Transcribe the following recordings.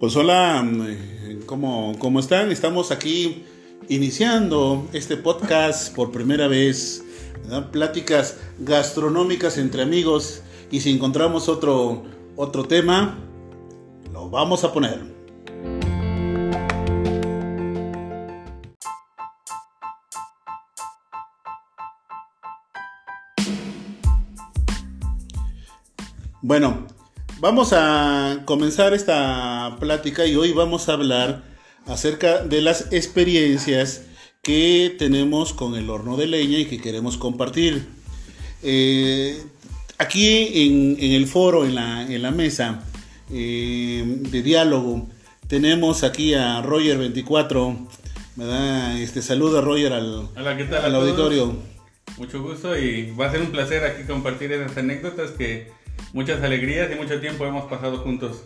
Pues hola, eh, ¿cómo, ¿cómo están? Estamos aquí iniciando este podcast por primera vez. Pláticas gastronómicas entre amigos. Y si encontramos otro, otro tema, lo vamos a poner. Bueno, vamos a comenzar esta plática y hoy vamos a hablar acerca de las experiencias que tenemos con el horno de leña y que queremos compartir. Eh, aquí en, en, el foro, en la, en la mesa eh, de diálogo, tenemos aquí a Roger24. ¿verdad? Este, saluda Roger al, Hola, ¿qué tal al auditorio. Mucho gusto y va a ser un placer aquí compartir esas anécdotas que muchas alegrías y mucho tiempo hemos pasado juntos.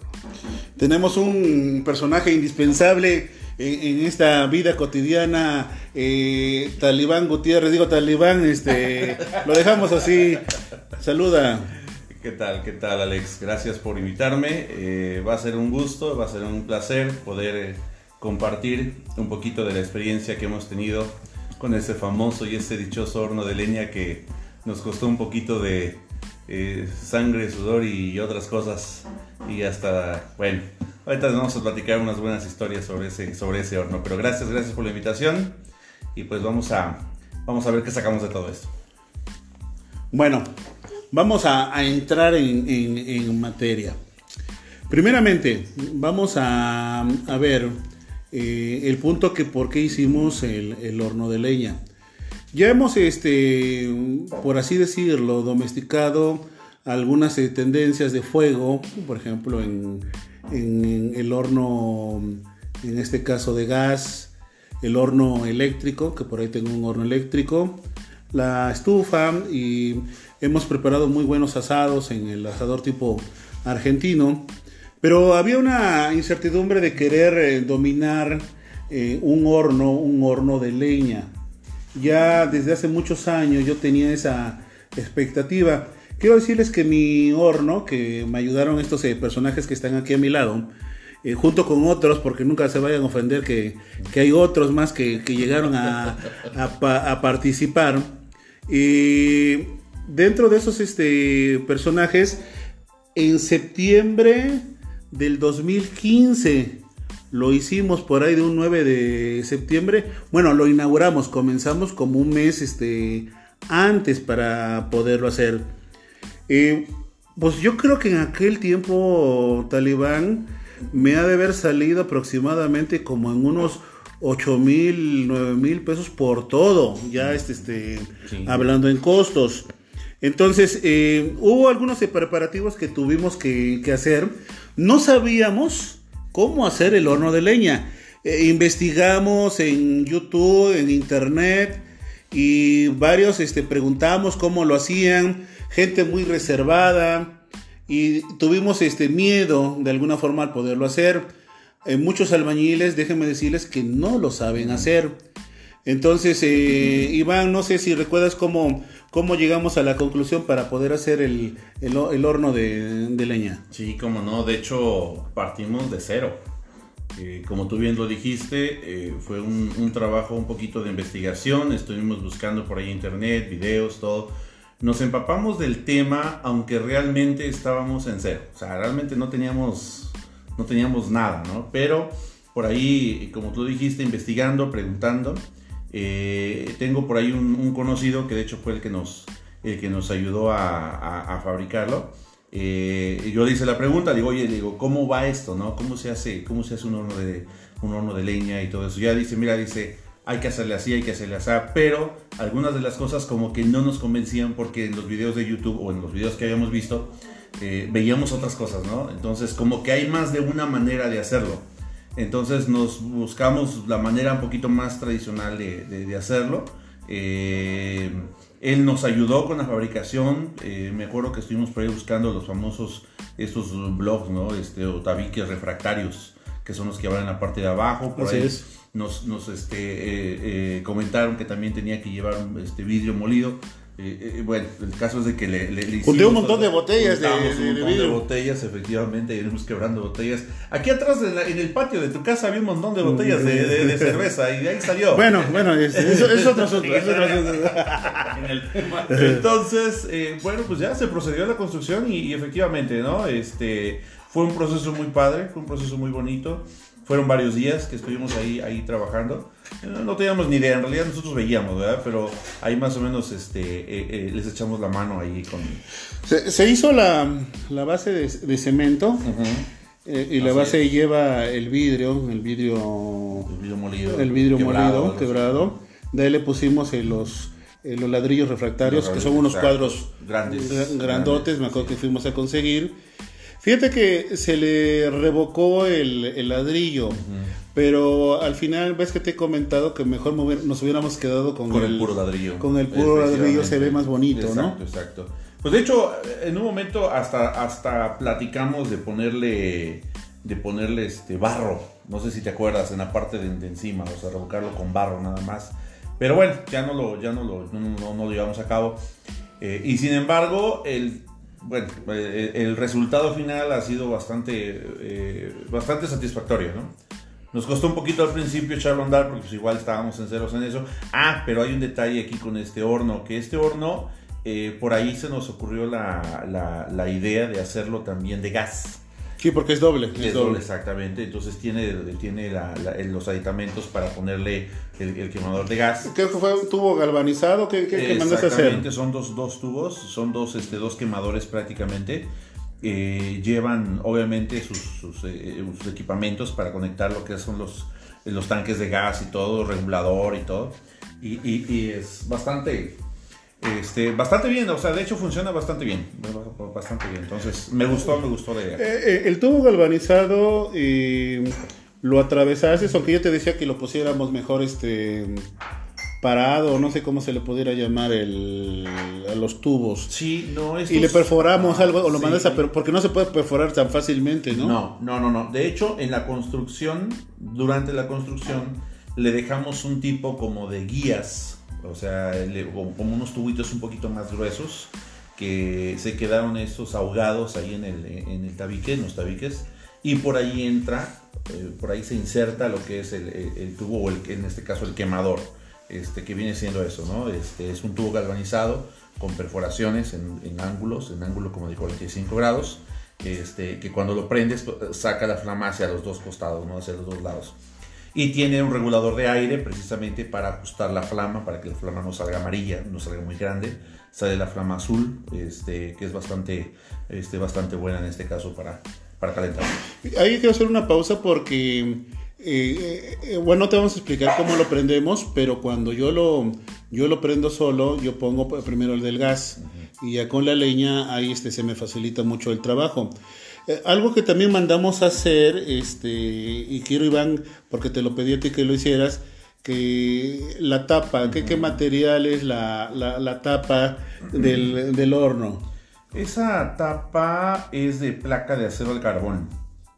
Tenemos un personaje indispensable en, en esta vida cotidiana, eh, Talibán Gutiérrez, digo Talibán, este, lo dejamos así. Saluda. ¿Qué tal? ¿Qué tal, Alex? Gracias por invitarme. Eh, va a ser un gusto, va a ser un placer poder eh, compartir un poquito de la experiencia que hemos tenido con ese famoso y ese dichoso horno de leña que nos costó un poquito de eh, sangre, sudor y otras cosas. Y hasta, bueno, ahorita vamos a platicar unas buenas historias sobre ese, sobre ese horno. Pero gracias, gracias por la invitación. Y pues vamos a, vamos a ver qué sacamos de todo esto. Bueno, vamos a, a entrar en, en- en materia. Primeramente, vamos a, a ver eh, el punto que por qué hicimos el, el horno de leña. Ya hemos, este, por así decirlo, domesticado algunas eh, tendencias de fuego, por ejemplo, en, el horno, en este caso de gas, el horno eléctrico, que por ahí tengo un horno eléctrico, la estufa y hemos preparado muy buenos asados en el asador tipo argentino. Pero había una incertidumbre de querer eh, dominar eh, un horno, un horno de leña. Ya desde hace muchos años yo tenía esa expectativa. Quiero decirles que mi horno, que me ayudaron estos eh, personajes que están aquí a mi lado, eh, junto con otros, porque nunca se vayan a ofender que, que hay otros más que, que llegaron a, a pa- a participar. Y dentro de esos este, personajes, en septiembre del 2015 lo hicimos por ahí de un 9 de septiembre. Bueno, lo inauguramos, comenzamos como un mes este, antes para poderlo hacer. Eh, pues yo creo que en aquel tiempo Talibán me ha de haber salido aproximadamente como en unos 8 mil, 9 mil pesos por todo, ya este, este, Sí. hablando en costos. Entonces, eh, hubo algunos preparativos que tuvimos que, que hacer. No sabíamos cómo hacer el horno de leña. Eh, investigamos en YouTube, en Internet, y varios este, preguntamos cómo lo hacían. Gente muy reservada. Y tuvimos este miedo de alguna forma al poderlo hacer. Eh, muchos albañiles, déjenme decirles que no lo saben hacer. Entonces, eh, Iván, no sé si recuerdas cómo, cómo llegamos a la conclusión para poder hacer el, el el horno de, de leña. Sí, como no, de hecho partimos de cero. Eh, como tú bien lo dijiste, eh, fue un, un trabajo un poquito de investigación, estuvimos buscando por ahí internet, videos, todo. Nos empapamos del tema, aunque realmente estábamos en cero. O sea, realmente no teníamos, no teníamos nada, ¿no? Pero por ahí, como tú dijiste, investigando, preguntando, eh, tengo por ahí un, conocido que de hecho fue el que nos, el que nos ayudó a, fabricarlo. Eh, yo le hice la pregunta, digo, oye, digo, ¿cómo va esto, no? ¿Cómo se hace, cómo se hace un horno de, un horno de leña y todo eso? Ya dice, mira, dice, hay que hacerle así, hay que hacerle así, pero algunas de las cosas como que no nos convencían porque en los videos de YouTube o en los videos que habíamos visto, eh, veíamos otras cosas, ¿no? Entonces, como que hay más de una manera de hacerlo. Entonces nos buscamos la manera un poquito más tradicional de, de- de hacerlo. Eh, él nos ayudó con la fabricación. eh, me acuerdo que estuvimos por ahí buscando los famosos estos blogs, ¿no? Este, o tabiques refractarios, que son los que van en la parte de abajo. Por Así ahí es. nos, nos, este, eh, eh, comentaron que también tenía que llevar este vidrio molido. Eh, eh, bueno, el caso es de que le, le, le Junté hicimos- un montón de botellas de- un de montón de botellas, efectivamente, iremos quebrando botellas. Aquí atrás en, la- en el patio de tu casa había un montón de botellas de, de- de cerveza y de ahí salió. Bueno, bueno, es, es- es otro asunto. Entonces, eh, bueno, pues ya se procedió a la construcción y, y efectivamente, ¿no? Este, fue un proceso muy padre, fue un proceso muy bonito. Fueron varios días que estuvimos ahí, ahí trabajando. Eh, No, teníamos ni idea, en realidad nosotros veíamos, ¿verdad? Pero ahí más o menos este, eh, eh, les echamos la mano ahí con... Se, se hizo la, la base de, de cemento eh, y la Así base lleva el vidrio, el vidrio, El vidrio molido. el vidrio quebrado, molido, quebrado. De ahí le pusimos eh, los, eh, los ladrillos refractarios, Los que son unos cuadros grandes, gra- grandotes, grandes, me acuerdo sí. que fuimos a conseguir. Fíjate que se le revocó el, el ladrillo, pero al final ves que te he comentado que mejor nos hubiéramos quedado con, Con el puro ladrillo. Con el puro ladrillo se ve más bonito, exacto, ¿no? Exacto, Pues de hecho, en un momento hasta, hasta platicamos de ponerle, de ponerle este barro. No sé si te acuerdas, en la parte de, de encima, o sea, revocarlo con barro nada más. Pero bueno, ya no lo, ya no lo, no, no- no lo llevamos a cabo. Eh, y sin embargo, el, bueno, eh, el resultado final ha sido bastante, eh, bastante satisfactorio, ¿no? Nos costó un poquito al principio echarlo a andar porque pues, igual estábamos en ceros en eso. Ah, pero hay un detalle aquí con este horno, que este horno, eh, por ahí se nos ocurrió la, la- la idea de hacerlo también de gas. Sí, porque es doble. Es, Es doble. doble, exactamente. Entonces tiene, tiene la- la- los aditamentos para ponerle el, el quemador de gas. Creo que fue un tubo galvanizado. ¿Qué, qué, qué mandaste a hacer? Exactamente, son dos, dos tubos, son dos, este, dos quemadores prácticamente. Eh, llevan obviamente sus, sus, eh, sus equipamientos para conectar lo que son los, los tanques de gas y todo, regulador y todo. Y, y- y es bastante, este, bastante bien, o sea, de hecho funciona bastante bien, bastante bien. Entonces, me gustó, me gustó la idea. Eh, eh, el tubo galvanizado eh, lo atravesaste, aunque yo te decía que lo pusiéramos mejor este parado, no sé cómo se le pudiera llamar el, a los tubos. Sí, no, Y le perforamos algo, o lo Sí. mandas a porque no se puede perforar tan fácilmente, ¿no? No, no, no, no. De hecho, en la construcción, durante la construcción, le dejamos un tipo como de guías, o sea, como unos tubitos un poquito más gruesos, que se quedaron estos ahogados ahí en el, en el tabique, en los tabiques, y por ahí entra, eh, por ahí se inserta lo que es el, el- el tubo, o en este caso el quemador, este, que viene siendo eso, ¿no? Este, es un tubo galvanizado con perforaciones en, en ángulos, en ángulo como de 45 grados, este, que cuando lo prendes pues, saca la flama hacia los dos costados, ¿no? hacia los dos lados. Y tiene un regulador de aire precisamente para ajustar la flama, para que la flama no salga amarilla, no salga muy grande. Sale la flama azul, este, que es bastante, este, bastante buena en este caso para, para calentar. Ahí quiero hacer una pausa porque, eh, eh, eh, bueno, te vamos a explicar cómo lo prendemos, pero cuando yo lo, yo lo prendo solo, yo pongo primero el del gas y ya con la leña ahí este, se me facilita mucho el trabajo. Eh, algo que también mandamos a hacer, este, y quiero Iván, porque te lo pedí a ti que lo hicieras, que la tapa, ¿qué, qué material es la, la, la tapa del, del horno? Esa tapa es de placa de acero al carbón.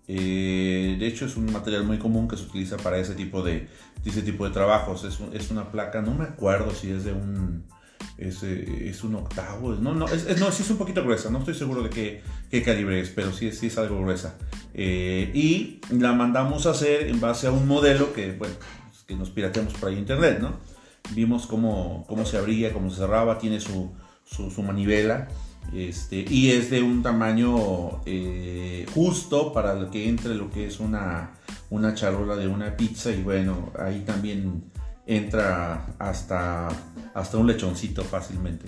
Eh, de hecho es un material muy común que se utiliza para ese tipo de, de ese tipo de trabajos. Es, un- es una placa, no me acuerdo si es de un es, eh, es un octavo. No, no, es, no, sí es un poquito gruesa. No estoy seguro de qué, qué calibre es, pero sí, sí es algo gruesa. Eh, y la mandamos a hacer en base a un modelo que, bueno, que nos pirateamos por ahí internet, ¿no? Vimos cómo, cómo se abría, cómo se cerraba, tiene su, su, manivela. Este, y es de un tamaño eh, justo para que entre lo que es una, una charola de una pizza y bueno, ahí también entra hasta, hasta un lechoncito fácilmente.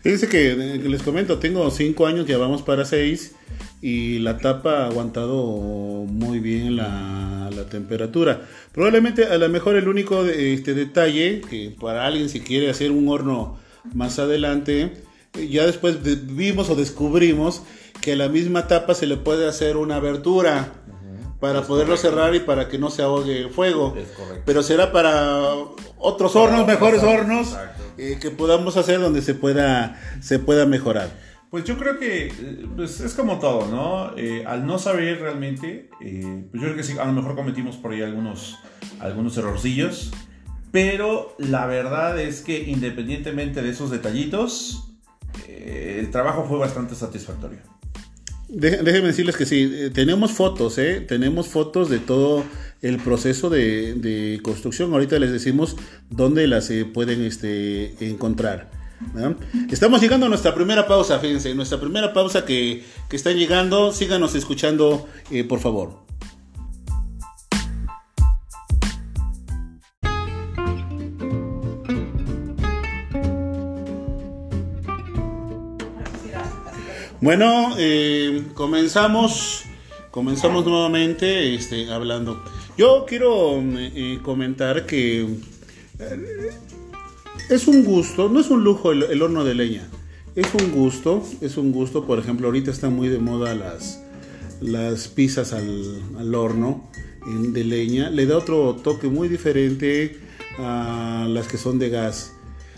Fíjense que eh, les comento, tengo cinco años, ya vamos para seis y la tapa ha aguantado muy bien la, temperatura. Probablemente a lo mejor el único este detalle que para alguien si quiere hacer un horno más adelante, eh, ya después de- vimos o descubrimos que a la misma tapa se le puede hacer una abertura para Es poderlo correcto. cerrar y para que no se ahogue el fuego. Es. Pero será para otros hornos, mejores hornos, eh, que podamos hacer donde se pueda, se pueda mejorar. Pues yo creo que eh, pues es como todo, ¿no? Eh, al no saber realmente, eh, pues yo creo que sí, a lo mejor cometimos por ahí algunos, algunos errorcillos, Pero la verdad es que independientemente de esos detallitos, el trabajo fue bastante satisfactorio. Déjenme decirles que sí, eh, tenemos fotos, ¿eh? tenemos fotos de todo el proceso de, construcción. Ahorita les decimos dónde las eh, pueden este, encontrar. Estamos llegando a nuestra primera pausa, fíjense, nuestra primera pausa que, que están llegando. Síganos escuchando, por favor. Bueno, eh, comenzamos, comenzamos nuevamente este, hablando. Yo quiero eh, comentar que eh, es un gusto, no es un lujo el, horno de leña, es un gusto, es un gusto. Por ejemplo, ahorita están muy de moda las, las pizzas al, horno de leña. Le da otro toque muy diferente a las que son de gas.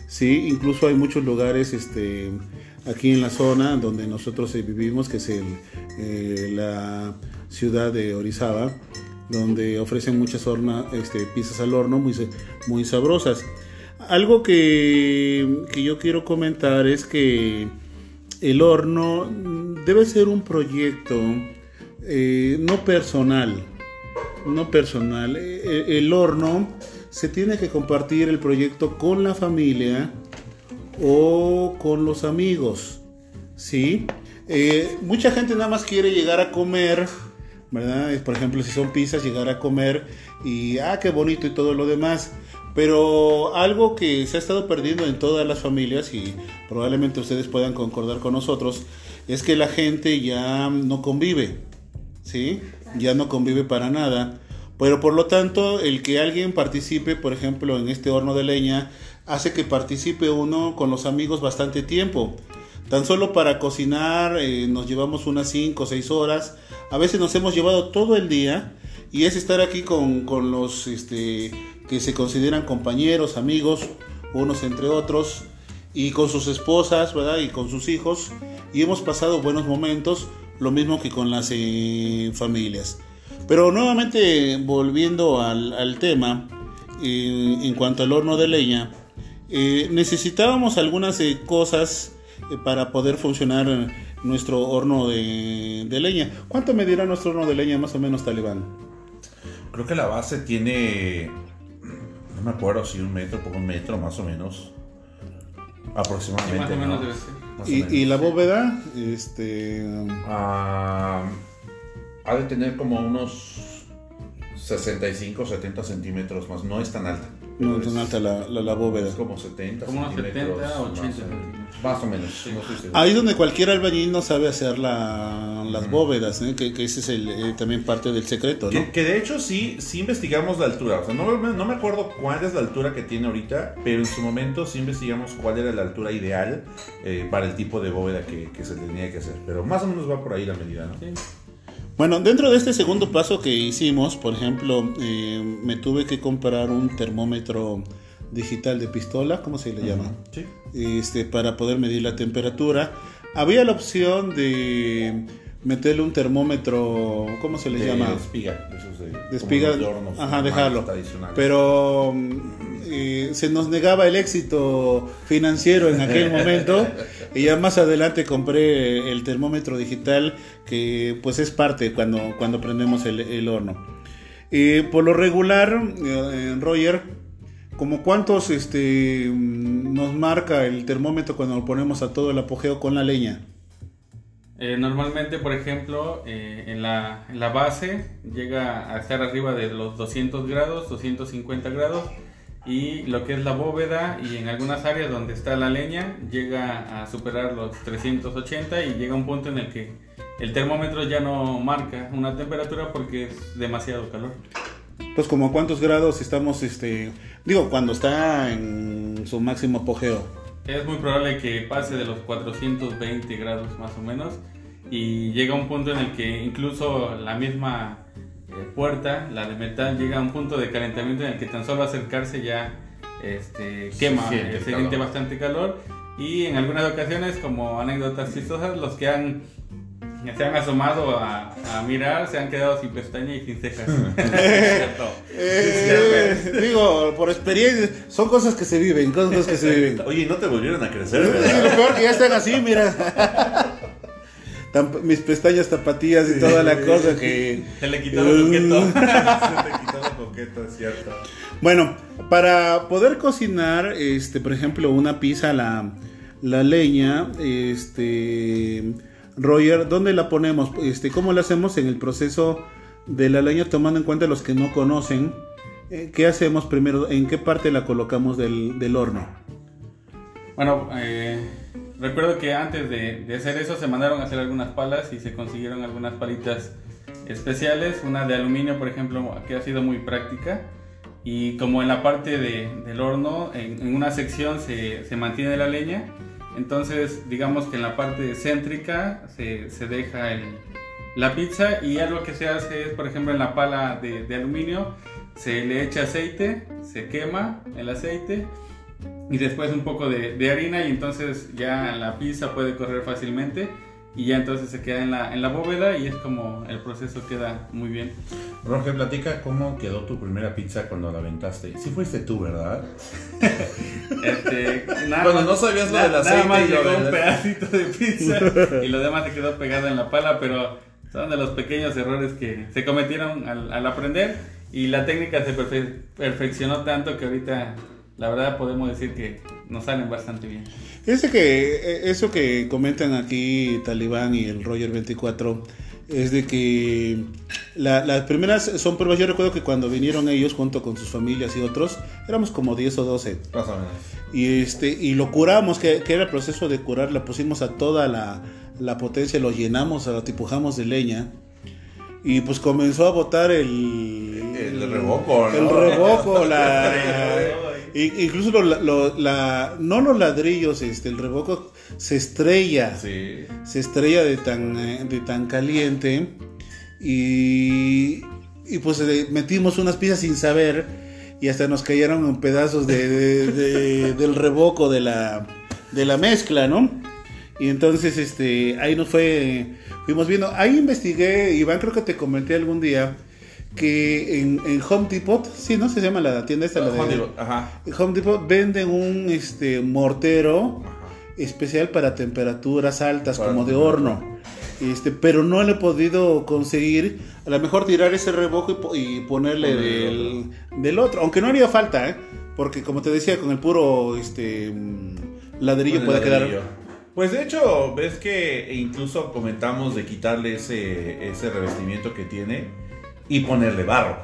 Sí, incluso hay muchos lugares, este aquí en la zona donde nosotros eh, vivimos, que es eh, la ciudad de Orizaba, donde ofrecen muchas este, pizzas al horno muy, muy sabrosas. Algo que, yo quiero comentar es que el horno debe ser un proyecto eh, no personal, no personal. el horno se tiene que compartir el proyecto con la familia, o con los amigos, ¿sí? Eh, mucha gente nada más quiere llegar a comer, ¿verdad? Por ejemplo, si son pizzas, llegar a comer y, ah, qué bonito y todo lo demás. Pero algo que se ha estado perdiendo en todas las familias y probablemente ustedes puedan concordar con nosotros, es que la gente ya no convive, ¿sí? Ya no convive para nada. Pero por lo tanto, el que alguien participe, por ejemplo, en este horno de leña, hace que participe uno con los amigos bastante tiempo. Tan solo para cocinar eh, nos llevamos unas 5 o 6 horas. A veces nos hemos llevado todo el día y es estar aquí con, con los este, que se consideran compañeros, amigos, unos entre otros, y con sus esposas, ¿verdad? Y con sus hijos. Y hemos pasado buenos momentos, lo mismo que con las eh, familias. Pero nuevamente volviendo al, tema, eh, en cuanto al horno de leña, eh, necesitábamos algunas eh, cosas eh, para poder funcionar nuestro horno de, leña. ¿Cuánto medirá nuestro horno de leña más o menos, Talibán? Creo que la base tiene, no me acuerdo si un metro por un metro más o menos. Aproximadamente. ¿Y, la bóveda? Este... Ah, ha de tener como unos 65, 70 centímetros más. No es tan alta. No es tan alta la, la, bóveda. Es como 70 Como unos 70, 80 Más o menos. Ahí donde cualquier albañil no sabe hacer la, las bóvedas, ¿eh? que, que, ese es el, eh, también parte del secreto. ¿no? Que, de hecho sí, sí investigamos la altura. O sea, no, no, me acuerdo cuál es la altura que tiene ahorita, pero en su momento sí investigamos cuál era la altura ideal eh, para el tipo de bóveda que, que, se tenía que hacer. Pero más o menos va por ahí la medida, ¿no? Sí. Bueno, dentro de este segundo paso que hicimos, por ejemplo, eh, me tuve que comprar un termómetro digital de pistola, ¿cómo se le llama? Sí. Este, para poder medir la temperatura. Había la opción de meterle un termómetro, ¿cómo se le llama? De espiga, esos de, de espiga, ajá, dejarlo. Pero eh, se nos negaba el éxito financiero en aquel momento y ya más adelante compré el termómetro digital que pues es parte cuando, cuando prendemos el, horno. por lo regular, eh, Roger, como cuántos este, nos marca el termómetro cuando lo ponemos a todo el apogeo con la leña? Eh, normalmente, por ejemplo, en, la, en, la, base llega a estar arriba de los 200 grados, 250 grados y lo que es la bóveda y en algunas áreas donde está la leña llega a superar los 380 y llega un punto en el que el termómetro ya no marca una temperatura porque es demasiado calor. Pues como cuántos grados estamos, este, digo, cuando está en su máximo apogeo. Es muy probable que pase de los 420 grados más o menos y llega un punto en el que incluso la misma puerta, la de metal, llega a un punto de calentamiento en el que tan solo acercarse ya este, quema, se siente, bastante calor. Y en algunas ocasiones, como anécdotas chistosas, los que han se han asomado a, a mirar, se han quedado sin pestaña y sin cejas. Eh, digo, por experiencia, son cosas que se viven, cosas que se viven. Oye, no te volvieron a crecer, lo peor que ya están así, mira. Tan- mis pestañas tapatías y toda la cosa que... Se le quitó lo coqueto. Se te quitó lo coqueto, es cierto. Bueno, para poder cocinar, este, por ejemplo, una pizza a la, la leña, este, Roger, ¿dónde la ponemos? Este, ¿Cómo la hacemos en el proceso de la leña, tomando en cuenta los que no conocen? eh, ¿Qué hacemos primero? ¿En qué parte la colocamos del, del horno? Bueno, eh, recuerdo que antes de, hacer eso se mandaron a hacer algunas palas y se consiguieron algunas palitas especiales. Una de aluminio, por ejemplo, que ha sido muy práctica. Y como en la parte de- del horno, en, una sección se, mantiene la leña. Entonces, digamos que en la parte céntrica se, deja el- la pizza y algo que se hace es, por ejemplo, en la pala de aluminio, se le echa aceite, se quema el aceite y después un poco de, de harina y entonces ya la pizza puede correr fácilmente y ya entonces se queda en la, en la bóveda y es como el proceso queda muy bien. Roger, platica cómo quedó tu primera pizza cuando la aventaste. Sí fuiste tú, ¿verdad? Este, nada Bueno, más- no sabías lo del Nada aceite más llegó un pedacito de pizza y lo demás se quedó pegado en la pala, pero son de los pequeños errores que se cometieron al, al aprender y la técnica se perfe- perfeccionó tanto que ahorita la verdad podemos decir que nos salen bastante bien. Ese que, eh, eso que comentan aquí Talibán y el Roger 24 es de que la- las primeras son pruebas. Yo recuerdo que cuando vinieron ellos junto con sus familias y otros, éramos como 10 o 12. Más o menos. Y, este, y lo curamos, que, que era el proceso de curar, la pusimos a toda la, la potencia, lo llenamos, lo tipujamos de leña. Y pues comenzó a botar el... El revoco, ¿no? El revoco, la... Incluso lo- lo- la, no los ladrillos, este, el revoco se estrella Sí. se estrella de tan, eh, de tan caliente y, y pues eh, metimos unas piezas sin saber y hasta nos cayeron en pedazos de, de- de- del revoco de la, de la mezcla, ¿no? Y entonces este, ahí nos fue, fuimos viendo, ahí investigué, Iván, creo que te comenté algún día que en, en Home Depot, sí, ¿no? Se llama la tienda esta, la de... Ajá. Home Depot venden un este, mortero especial para temperaturas altas, Para como de horno. Este, pero no le he podido conseguir, a lo mejor tirar ese revojo y, y ponerle del, del otro, aunque no haría falta, ¿eh? porque como te decía, con el puro este, ladrillo puede quedar... Pues de hecho, ves que incluso comentamos de quitarle ese, ese revestimiento que tiene y ponerle barro.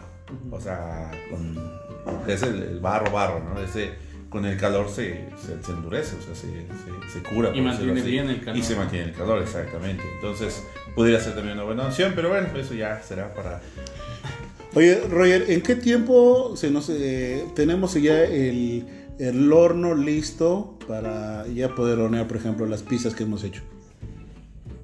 O sea, con, que es el, el barro, barro, ¿no? Ese, con el calor se, se, se endurece, o sea, se, se, se cura. Y mantiene así. bien el calor. Y se mantiene el calor, exactamente. Entonces, pudiera ser también una buena opción, pero bueno, eso ya será para... Oye, Roger, ¿en qué tiempo se nos, eh, tenemos ya el, el horno listo para ya poder hornear, por ejemplo, las pizzas que hemos hecho?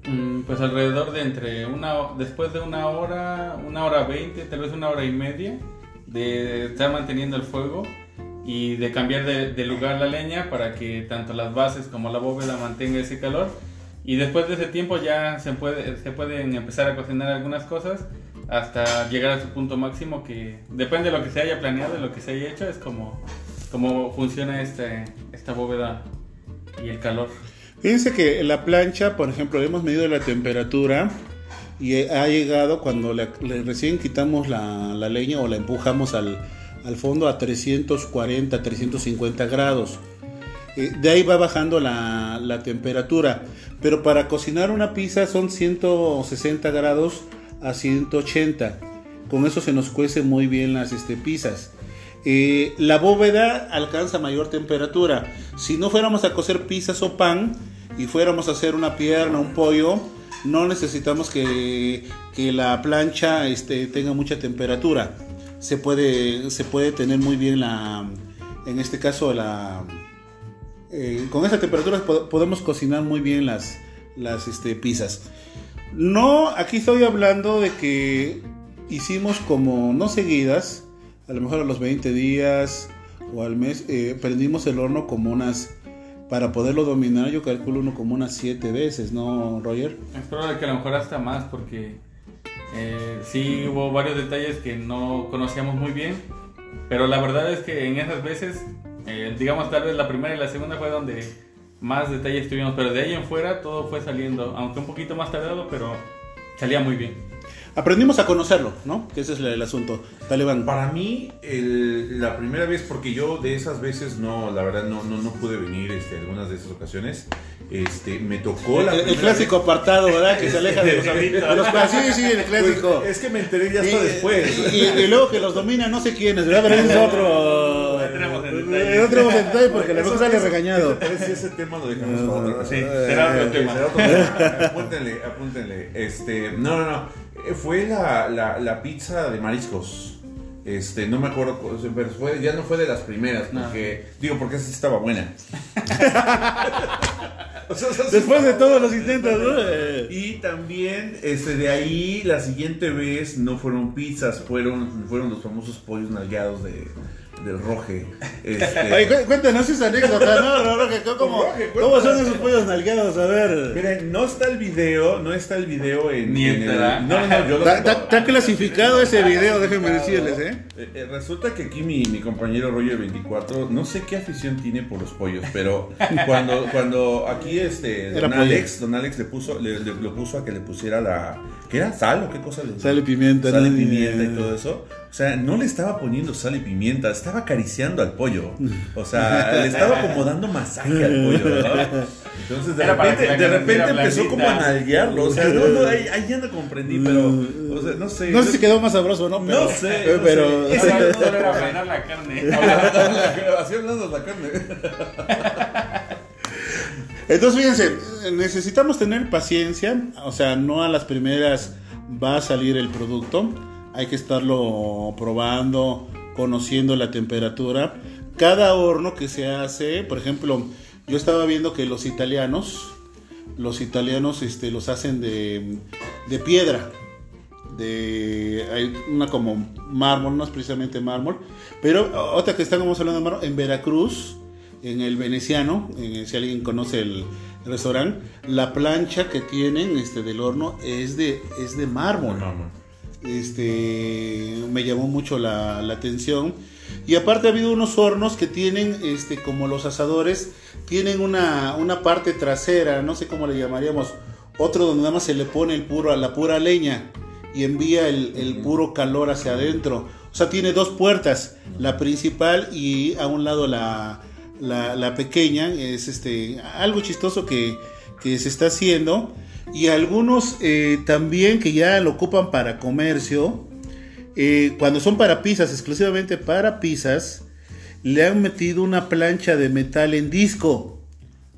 Mm, Pues alrededor de entre una después de una hora, una hora veinte, tal vez una hora y media de estar manteniendo el fuego y de cambiar de, de lugar la leña para que tanto las bases como la bóveda mantenga ese calor y después de ese tiempo ya se puede se pueden empezar a cocinar algunas cosas hasta llegar a su punto máximo que depende de lo que se haya planeado y lo que se haya hecho es como como funciona este, esta bóveda y el calor. Fíjense que la plancha, por ejemplo, hemos medido la temperatura y ha llegado cuando recién quitamos la, leña o la empujamos al, fondo a 340, 350 grados. Eh, de ahí va bajando la, la temperatura. Pero para cocinar una pizza son 160 grados a 180. Con eso se nos cuece muy bien las este, pizzas. Eh, la bóveda alcanza mayor temperatura. Si no fuéramos a cocer pizzas o pan y fuéramos a hacer una pierna, un pollo, no necesitamos que, que la plancha este, tenga mucha temperatura. Se puede, se puede tener muy bien la, en este caso la, eh, con esa temperatura po- podemos cocinar muy bien las, las este, pizzas. No, aquí estoy hablando de que hicimos como no seguidas, a lo mejor a los 20 días o al mes, eh, prendimos el horno como unas para poderlo dominar, yo calculo uno como unas siete veces, ¿no, Roger? Es probable que a lo mejor hasta más, porque eh, sí hubo varios detalles que no conocíamos muy bien, pero la verdad es que en esas veces, eh, digamos tal vez la primera y la segunda fue donde más detalles tuvimos, pero de ahí en fuera todo fue saliendo, aunque un poquito más tardado, pero salía muy bien aprendimos a conocerlo, ¿no? Que ese es el, asunto. Talibán. Para mí, la primera vez, porque yo de esas veces no, la verdad, no, no, no pude venir este, algunas de esas ocasiones. Este, me tocó la el, clásico apartado, ¿verdad? Que se aleja de los amigos. Sí, sí, el clásico. Pues, es que me enteré ya hasta después. Y, luego que los domina no sé quiénes, ¿verdad? Pero ese es otro. Entremos en detalle. No entremos en detalle porque la cosa sale regañado. Si ese tema lo dejamos para otro. Sí, será otro tema. Apúntenle, apúntenle. Este, no, no, no. Eh, fue la, la, la, pizza de mariscos. Este, no me acuerdo, pero fue, ya no fue de las primeras, porque, digo, porque esa sí estaba buena. Después de todos los intentos, Y también, este, de ahí, la siguiente vez no fueron pizzas, fueron, fueron los famosos pollos nalgueados de, del Roje. Este... cuéntanos esa anécdota, ¿no? Roje, ¿cómo, ¿cómo son esos pollos nalgueados? A ver. Miren, no está el video, no está el video en. Ni en el, No, no, yo lo Está clasificado ese video, déjenme decirles, ¿eh? ¿eh? ¿eh? Resulta que aquí mi, mi compañero Roger24, no sé qué afición tiene por los pollos, pero cuando, cuando aquí este, don Alex, don Alex le puso, le, lo puso a que le pusiera la. ¿Qué era? ¿Sal o qué cosa le Sal y pimienta. Sal y pimienta y todo eso. O sea, no le estaba poniendo sal y pimienta, estaba acariciando al pollo. O sea, le estaba como dando masaje al pollo, Entonces de repente, de repente empezó como a nalguearlo. O sea, no, no, ahí, ya no comprendí, pero, o sea, no sé. No sé si quedó más sabroso, ¿no? Pero, no sé. pero. Solo era bailar la carne. Así hablando la carne. Entonces, fíjense, necesitamos tener paciencia. O sea, no a las primeras va a salir el producto hay que estarlo probando, conociendo la temperatura. Cada horno que se hace, por ejemplo, yo estaba viendo que los italianos, los italianos este, los hacen de, de piedra. De, hay una como mármol, no es precisamente mármol, pero otra que estamos hablando de mármol, en Veracruz, en el veneciano, en, si alguien conoce el, restaurante, la plancha que tienen este, del horno es de, es de mármol este, me llamó mucho la, atención. Y aparte ha habido unos hornos que tienen, este, como los asadores, tienen una, una parte trasera, no sé cómo le llamaríamos, otro donde nada más se le pone el puro, la pura leña y envía el, puro calor hacia adentro. O sea, tiene dos puertas, la principal y a un lado la, la, pequeña. Es este, algo chistoso que, que se está haciendo y algunos eh, también que ya lo ocupan para comercio, eh, cuando son para pizzas, exclusivamente para pizzas, le han metido una plancha de metal en disco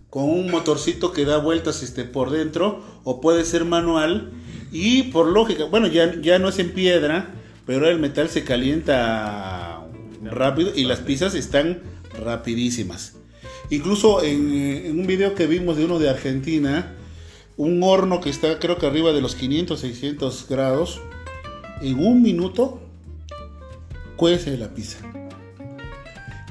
con un motorcito que da vueltas este, por dentro o puede ser manual y por lógica, bueno, ya, ya no es en piedra, pero el metal se calienta rápido y las pizzas están rapidísimas. Incluso en, en un video que vimos de uno de Argentina, un horno que está creo que arriba de los 500, 600 grados, en un minuto cuece la pizza.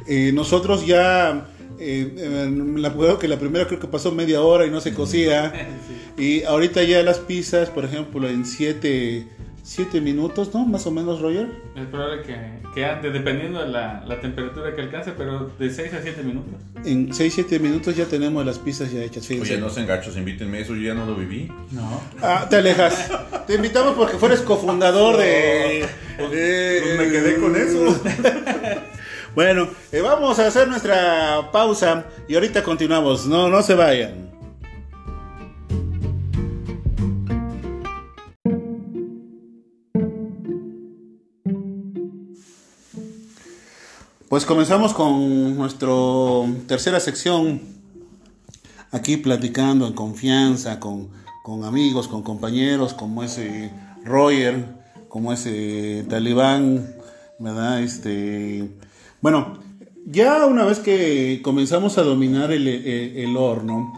Eh, nosotros ya, eh, me acuerdo que la primera creo que pasó media hora y no se cocía. Y ahorita ya las pizzas, por ejemplo, en 7 7 minutos, ¿no? Más o menos, Roger. Es probable que, que ande, dependiendo de la, la, temperatura que alcance, pero de 6 a 7 minutos. En 6, 7 minutos ya tenemos las pizzas ya hechas. Fíjense. Oye, no se engachos, invítenme eso, yo ya no lo viví. No. Ah, te alejas. te invitamos porque fueres cofundador de... Pues, pues me quedé con eso. bueno, eh, vamos a hacer nuestra pausa y ahorita continuamos. No, no se vayan. Pues comenzamos con nuestra tercera sección, aquí platicando en confianza con, amigos, con compañeros, como ese Roger, como ese Talibán, ¿verdad? Este, bueno, ya una vez que comenzamos a dominar el, horno,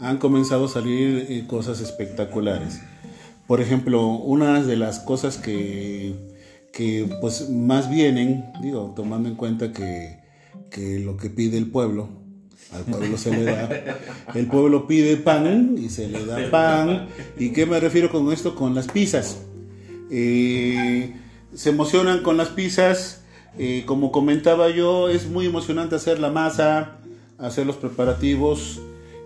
han comenzado a salir eh, cosas espectaculares. Por ejemplo, una de las cosas que que pues más vienen, digo, tomando en cuenta que, lo que pide el pueblo Al pueblo se le da. El pueblo pide pan y se le da pan. ¿Y qué me refiero con esto? Con las pizzas. Eh, se emocionan con las pizzas. Eh, como comentaba yo, es muy emocionante hacer la masa, hacer los preparativos.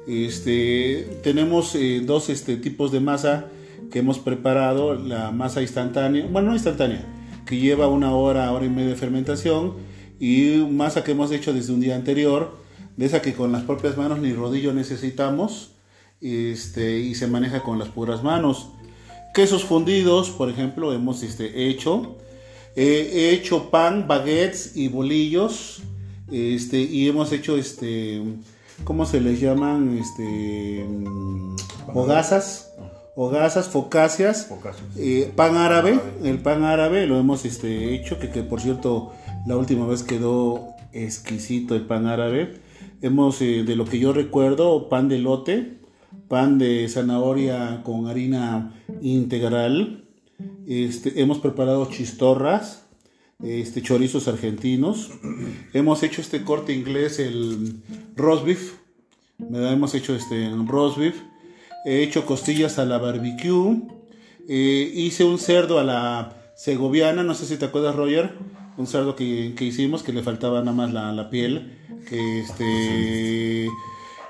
Este, tenemos eh, dos este, tipos de masa que hemos preparado. La masa instantánea, bueno, no instantánea, que lleva una hora, hora y media de fermentación. Y masa que hemos hecho desde un día anterior de esa que con las propias manos ni rodillo necesitamos este, y se maneja con las puras manos. Quesos fundidos, por ejemplo, hemos este, hecho. he hecho pan, baguettes y bolillos. Este, y hemos hecho, este, ¿cómo se les llaman? Este, hogazas. Hogazas, focaccias, eh, pan árabe, el pan árabe lo hemos este, hecho, que, que por cierto la última vez quedó exquisito el pan árabe. Hemos, eh, de lo que yo recuerdo, pan de lote, pan de zanahoria con harina integral. Este, hemos preparado chistorras, este, chorizos argentinos. Hemos hecho este corte inglés, el roast beef. Hemos hecho este roast beef. He hecho costillas a la barbecue. Eh, hice un cerdo a la segoviana, no sé si te acuerdas, Roger. Un cerdo que, hicimos que le faltaba nada más la, la piel este,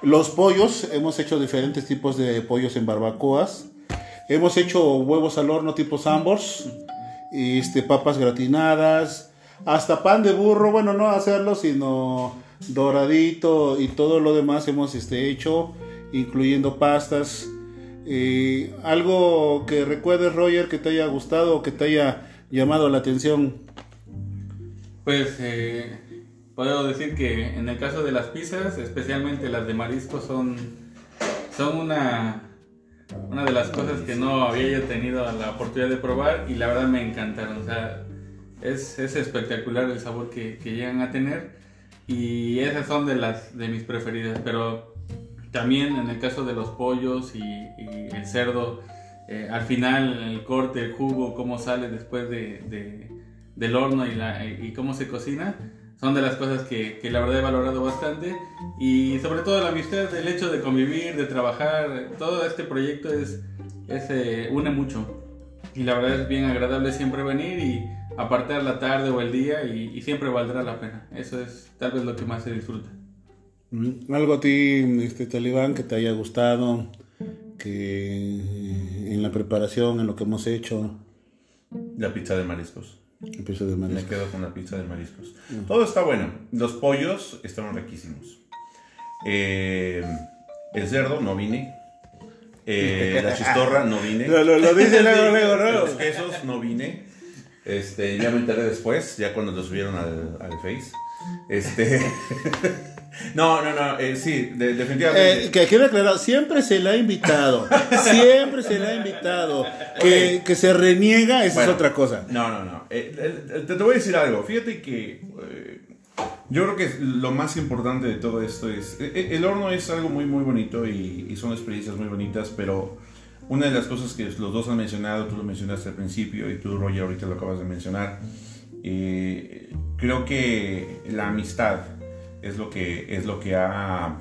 los pollos, hemos hecho diferentes tipos de pollos en barbacoas. Hemos hecho huevos al horno tipo sambors, este, papas gratinadas, hasta pan de burro, bueno, no hacerlo, sino doradito y todo lo demás hemos este, hecho, incluyendo pastas. Eh, algo que recuerdes, Roger, que te haya gustado o que te haya llamado la atención. Pues eh, puedo decir que en el caso de las pizzas, especialmente las de marisco, son, son una, una de las cosas que no había tenido la oportunidad de probar y la verdad me encantaron. O sea, es, es espectacular el sabor que, que, llegan a tener y esas son de, las, de mis preferidas. Pero también en el caso de los pollos y, el cerdo, eh, al final el corte, el jugo, cómo sale después de, de, del horno y, cómo se cocina son de las cosas que, que, la verdad he valorado bastante y sobre todo la amistad, el hecho de convivir, de trabajar, todo este proyecto es, es eh, une mucho y la verdad es bien agradable siempre venir y apartar la tarde o el día y, siempre valdrá la pena. Eso es tal vez lo que más se disfruta. Mm, ¿Algo a ti, este talibán, que te haya gustado, que en la preparación, en lo que hemos hecho? La pizza de mariscos. Pizza de mariscos. Me quedo con la pizza de mariscos. Todo está bueno. Los pollos estaban riquísimos. Eh, el cerdo no vine. Eh, la chistorra no vine. Lo, lo, dice luego, luego, Los quesos no vine. Este, ya me enteré después, ya cuando lo subieron al, al Face. Este. No, no, no, eh, sí, definitivamente. Eh, que quede claro, siempre se le ha invitado, siempre se le ha invitado. Que, que se reniega, esa es otra cosa. No, no, no. Eh, te, voy a decir algo, fíjate que yo creo que lo más importante de todo esto es, el horno es algo muy, muy bonito y, y son experiencias muy bonitas, pero una de las cosas que los dos han mencionado, tú lo mencionaste al principio y tú, Roger, ahorita lo acabas de mencionar, creo que la amistad es lo que, es lo que ha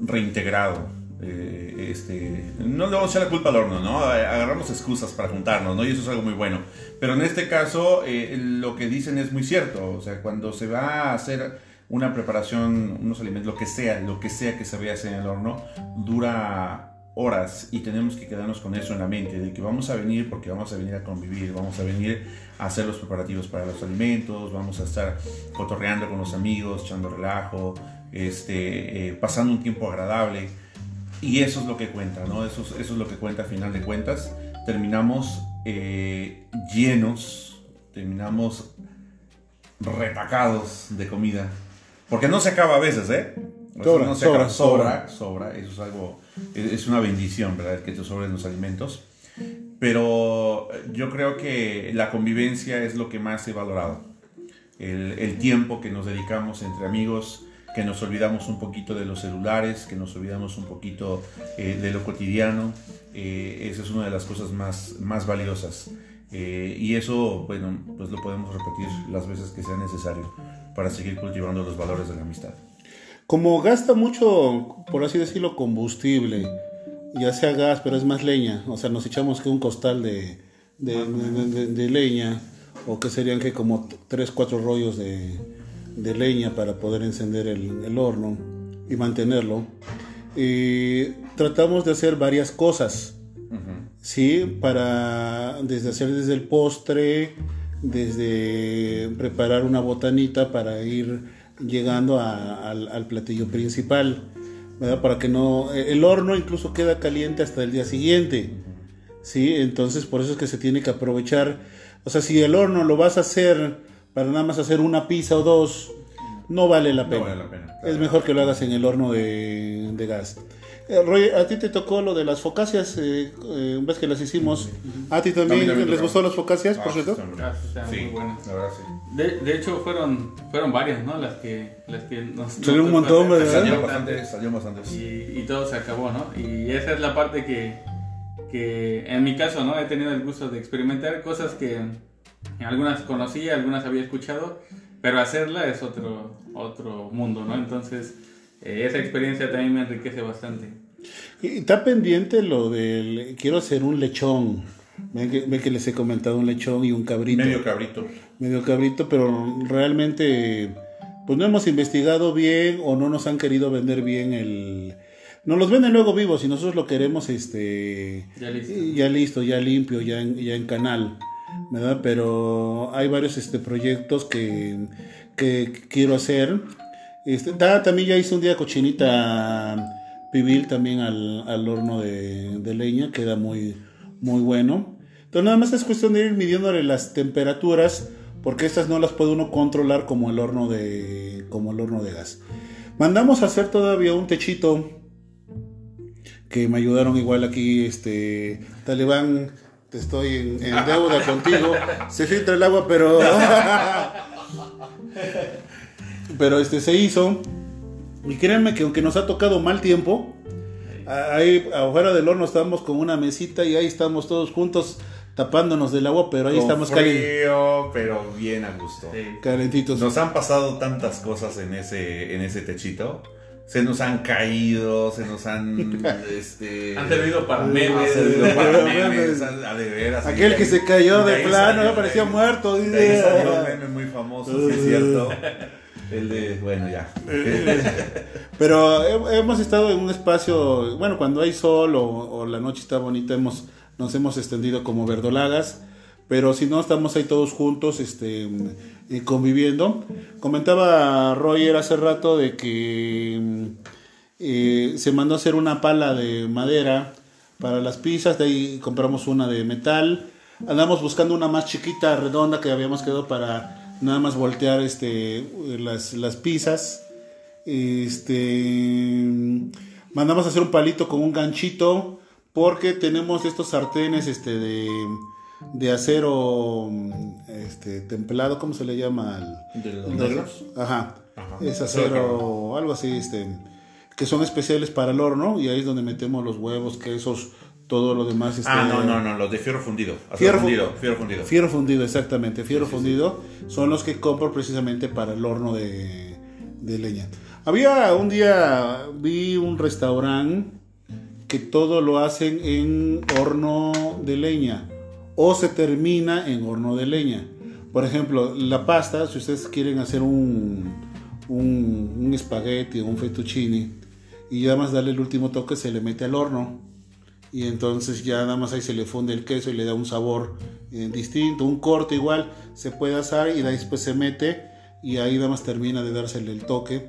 reintegrado. Eh, este, no le vamos a echar la culpa al horno, ¿no? Agarramos excusas para juntarnos, ¿no? Y eso es algo muy bueno. Pero en este caso, eh, lo que dicen es muy cierto. O sea, cuando se va a hacer una preparación, unos alimentos, lo que sea, lo que sea que se vaya a hacer en el horno, dura horas y tenemos que quedarnos con eso en la mente, de que vamos a venir porque vamos a venir a convivir, vamos a venir a hacer los preparativos para los alimentos, vamos a estar cotorreando con los amigos, echando relajo, este, eh, pasando un tiempo agradable. Y eso es lo que cuenta, ¿no? Eso, eso es lo que cuenta a final de cuentas. Terminamos eh, llenos, terminamos retacados de comida. Porque no se acaba a veces, ¿eh? Sobra, sobra, sobra, sobra, Eso es algo, es una bendición, ¿verdad? Que te sobren los alimentos. Pero yo creo que la convivencia es lo que más he valorado. El, tiempo que nos dedicamos entre amigos, que nos olvidamos un poquito de los celulares, que nos olvidamos un poquito eh, de lo cotidiano. Eh, esa es una de las cosas más, más valiosas. Eh, y eso, bueno, pues lo podemos repetir las veces que sea necesario para seguir cultivando los valores de la amistad. Como gasta mucho, por así decirlo, combustible, ya sea gas, pero es más leña, o sea, nos echamos que un costal de, de, de- de leña, o que serían que como 3, 4 rollos de, de leña para poder encender el, el horno y mantenerlo. Y tratamos de hacer varias cosas. Sí, para desde hacer desde el postre, desde preparar una botanita para ir llegando a- al, al platillo principal, ¿verdad? Para que no, el horno incluso queda caliente hasta el día siguiente, ¿sí? Entonces por eso es que se tiene que aprovechar, o sea, si el horno lo vas a hacer para nada más hacer una pizza o dos, no vale la No pena. vale la pena, Es mejor que lo hagas en el horno de, de gas. Eh, Roy, a ti te tocó lo de las focaccias, eh, eh, ves que las hicimos. ¿A ti también, A les gustó las focaccias, por Ah, cierto? están- Ah, sí, muy buenas. la verdad sí. De, de hecho, fueron, fueron varias, ¿no? Las que, las que nos. Salió un montón. ¿verdad? Salió Bastante. bastante, salió bastante. y, y todo se acabó, ¿no? Y esa es la parte que, que en mi caso, ¿no? He tenido el gusto de experimentar cosas que algunas conocía, algunas había escuchado, pero hacerla es otro, otro mundo, ¿no? Entonces, eh, esa experiencia también me enriquece bastante. Y está pendiente lo del. Quiero hacer un lechón. Ven que, ven que les he comentado un lechón y un cabrito. Medio cabrito. medio cabrito, pero realmente pues no hemos investigado bien o no nos han querido vender bien el nos los venden luego vivos y nosotros lo queremos este Ya listo. ya listo, ya limpio, ya en, ya en canal, ¿verdad? Pero hay varios este proyectos que, que quiero hacer. Este, ta- también ya hice un día cochinita pibil también al, al horno de, leña, queda muy, muy bueno. Entonces nada más es cuestión de ir midiéndole las temperaturas, porque estas no las puede uno controlar como el horno de, como el horno de gas. Mandamos a hacer todavía un techito que me ayudaron igual aquí, este, Talibán, te estoy en deuda contigo, se filtra el agua, pero, pero este se hizo, y créanme que aunque nos ha tocado mal tiempo, ahí afuera del horno estábamos con una mesita y ahí estamos todos juntos tapándonos del agua, pero ahí Con estamos frío, pero bien a gusto. Sí. calentitos. Nos han pasado tantas cosas en ese, en ese techito. Se nos han caído, se nos han. este, Han servido para han memes. servido para Memes. a, a de veras. Aquel que de- se cayó de de ahí plano, parecía ahí- muerto. Ahí salió un dice. meme muy famoso, sí es cierto. El de. Bueno, ya. Pero he- hemos estado en un espacio, bueno, cuando hay sol o, la noche está bonita, hemos, nos hemos extendido como verdolagas, pero si no, estamos ahí todos juntos este, eh, conviviendo. Comentaba Roger hace rato de que mm, eh, se mandó a hacer una pala de madera para las pizzas, de ahí compramos una de metal. Andamos buscando una más chiquita, redonda, que habíamos quedado para nada más voltear este, las, las pizzas. Este mandamos a hacer un palito con un ganchito porque tenemos estos sartenes este de, de acero este templado, ¿cómo se le llama? al- ¿De los? Ajá. Ajá. Es Acero acero, algo así, este, que son especiales para el horno y ahí es donde metemos los huevos, quesos, todo lo demás. Este, Ah, no, no, no, los de fierro fundido. Fierro fu- fundido, fierro fundido. Fierro fundido, exactamente. Fierro fundido son los que compro precisamente para el horno de, de leña. Había un día, vi un restaurante que todo lo hacen en horno de leña o se termina en horno de leña. Por ejemplo, la pasta, si ustedes quieren hacer un, un, un espagueti o un fettuccine y ya más darle el último toque, se le mete al horno y entonces ya nada más ahí se le funde el queso y le da un sabor eh, distinto, un corte igual se puede asar y de ahí después se mete y ahí nada más termina de dársele el toque.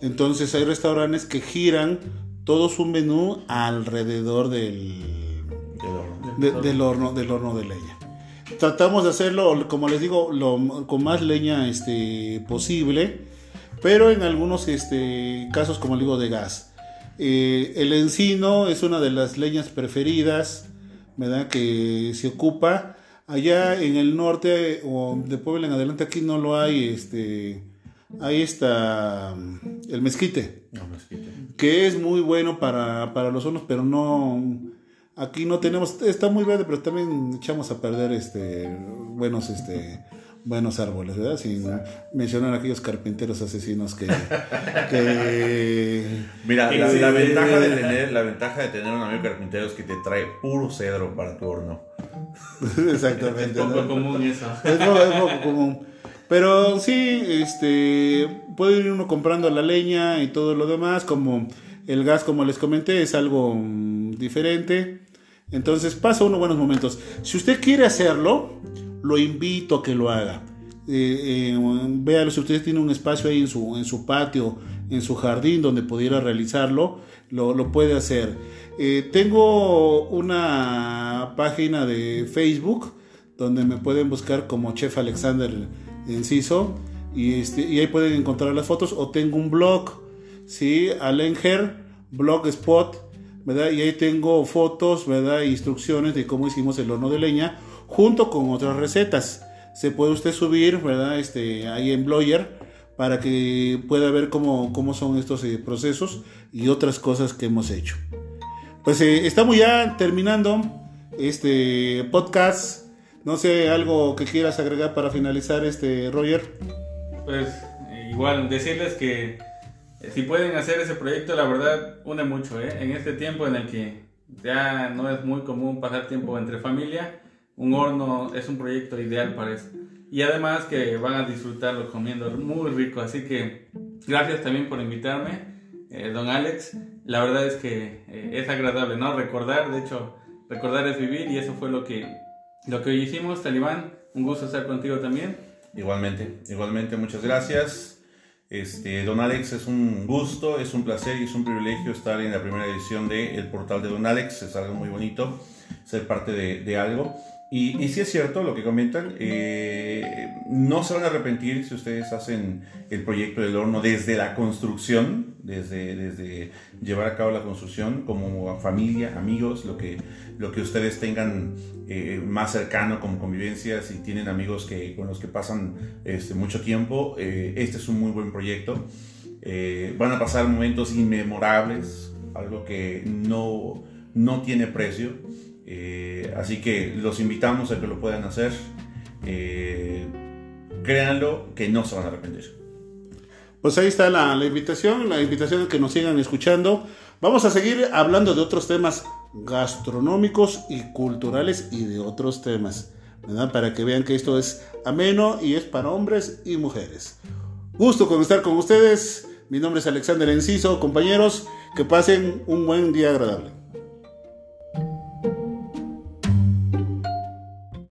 Entonces hay restaurantes que giran todo su menú alrededor del, Del horno. de- del horno del horno de leña. Tratamos de hacerlo, como les digo, lo, con más leña este, posible, pero en algunos este, casos, como les digo, de gas. Eh, el encino es una de las leñas preferidas, ¿verdad? Que se ocupa. Allá en el norte o de Puebla en adelante aquí no lo hay, este, ahí está mm, el mezquite No, mezquite. que es muy bueno para, para los hornos, pero no aquí no tenemos, está muy verde, pero también echamos a perder este buenos este buenos árboles, ¿verdad? Sin mencionar a aquellos carpinteros asesinos que... Mira, la, ventaja de tener, la ventaja de tener un amigo carpintero es que te trae puro cedro para tu horno. Exactamente. Es poco común eso. Es poco, común. Pero sí, este, puede ir uno comprando la leña y todo lo demás, como el gas, como les comenté, es algo mm, diferente. Entonces pasa unos buenos momentos. Si usted quiere hacerlo, lo invito a que lo haga. Eh, eh, si usted tiene un espacio ahí en su, en su patio, en su jardín donde pudiera realizarlo, lo, puede hacer. Eh, tengo una página de Facebook donde me pueden buscar como Chef Alexander Enciso y, este, y ahí pueden encontrar las fotos o tengo un blog, ¿sí? Alenger Blogspot, ¿verdad? Y ahí tengo fotos, ¿verdad? Instrucciones de cómo hicimos el horno de leña junto con otras recetas. Se puede usted subir, ¿verdad? Este, ahí en Bloyer para que pueda ver cómo, cómo son estos eh, procesos y otras cosas que hemos hecho. Pues eh, estamos ya terminando este podcast. No sé, algo que quieras agregar para finalizar este, Roger. Pues igual decirles que eh, si pueden hacer ese proyecto, la verdad une mucho, ¿eh? En este tiempo en el que ya no es muy común pasar tiempo entre familia, un horno es un proyecto ideal para eso. Y además que van a disfrutarlo comiendo muy rico. Así que gracias también por invitarme, eh, don Alex. La verdad es que eh, es agradable, ¿no? Recordar, de hecho, recordar es vivir y eso fue lo que, lo que hoy hicimos. Talibán, un gusto estar contigo también. Igualmente, igualmente, muchas gracias. Este, don Alex, es un gusto, es un placer y es un privilegio estar en la primera edición de El Portal de Don Alex. Es algo muy bonito ser parte de, de algo. Y, y sí es cierto lo que comentan, eh, no se van a arrepentir si ustedes hacen el proyecto del horno desde la construcción, desde, desde llevar a cabo la construcción como familia, amigos, lo que, lo que ustedes tengan eh, más cercano como convivencia, si tienen amigos que, con los que pasan este, mucho tiempo, eh, este es un muy buen proyecto. van a pasar momentos inmemorables, algo que no, no tiene precio. Eh, así que los invitamos a que lo puedan hacer. Eh, créanlo que no se van a arrepentir. Pues ahí está la, invitación, la invitación a que nos sigan escuchando. Vamos a seguir hablando de otros temas gastronómicos y culturales y de otros temas, ¿verdad? Para que vean que esto es ameno y es para hombres y mujeres. Gusto con estar con ustedes. Mi nombre es Alexander Enciso, compañeros, que pasen un buen día agradable.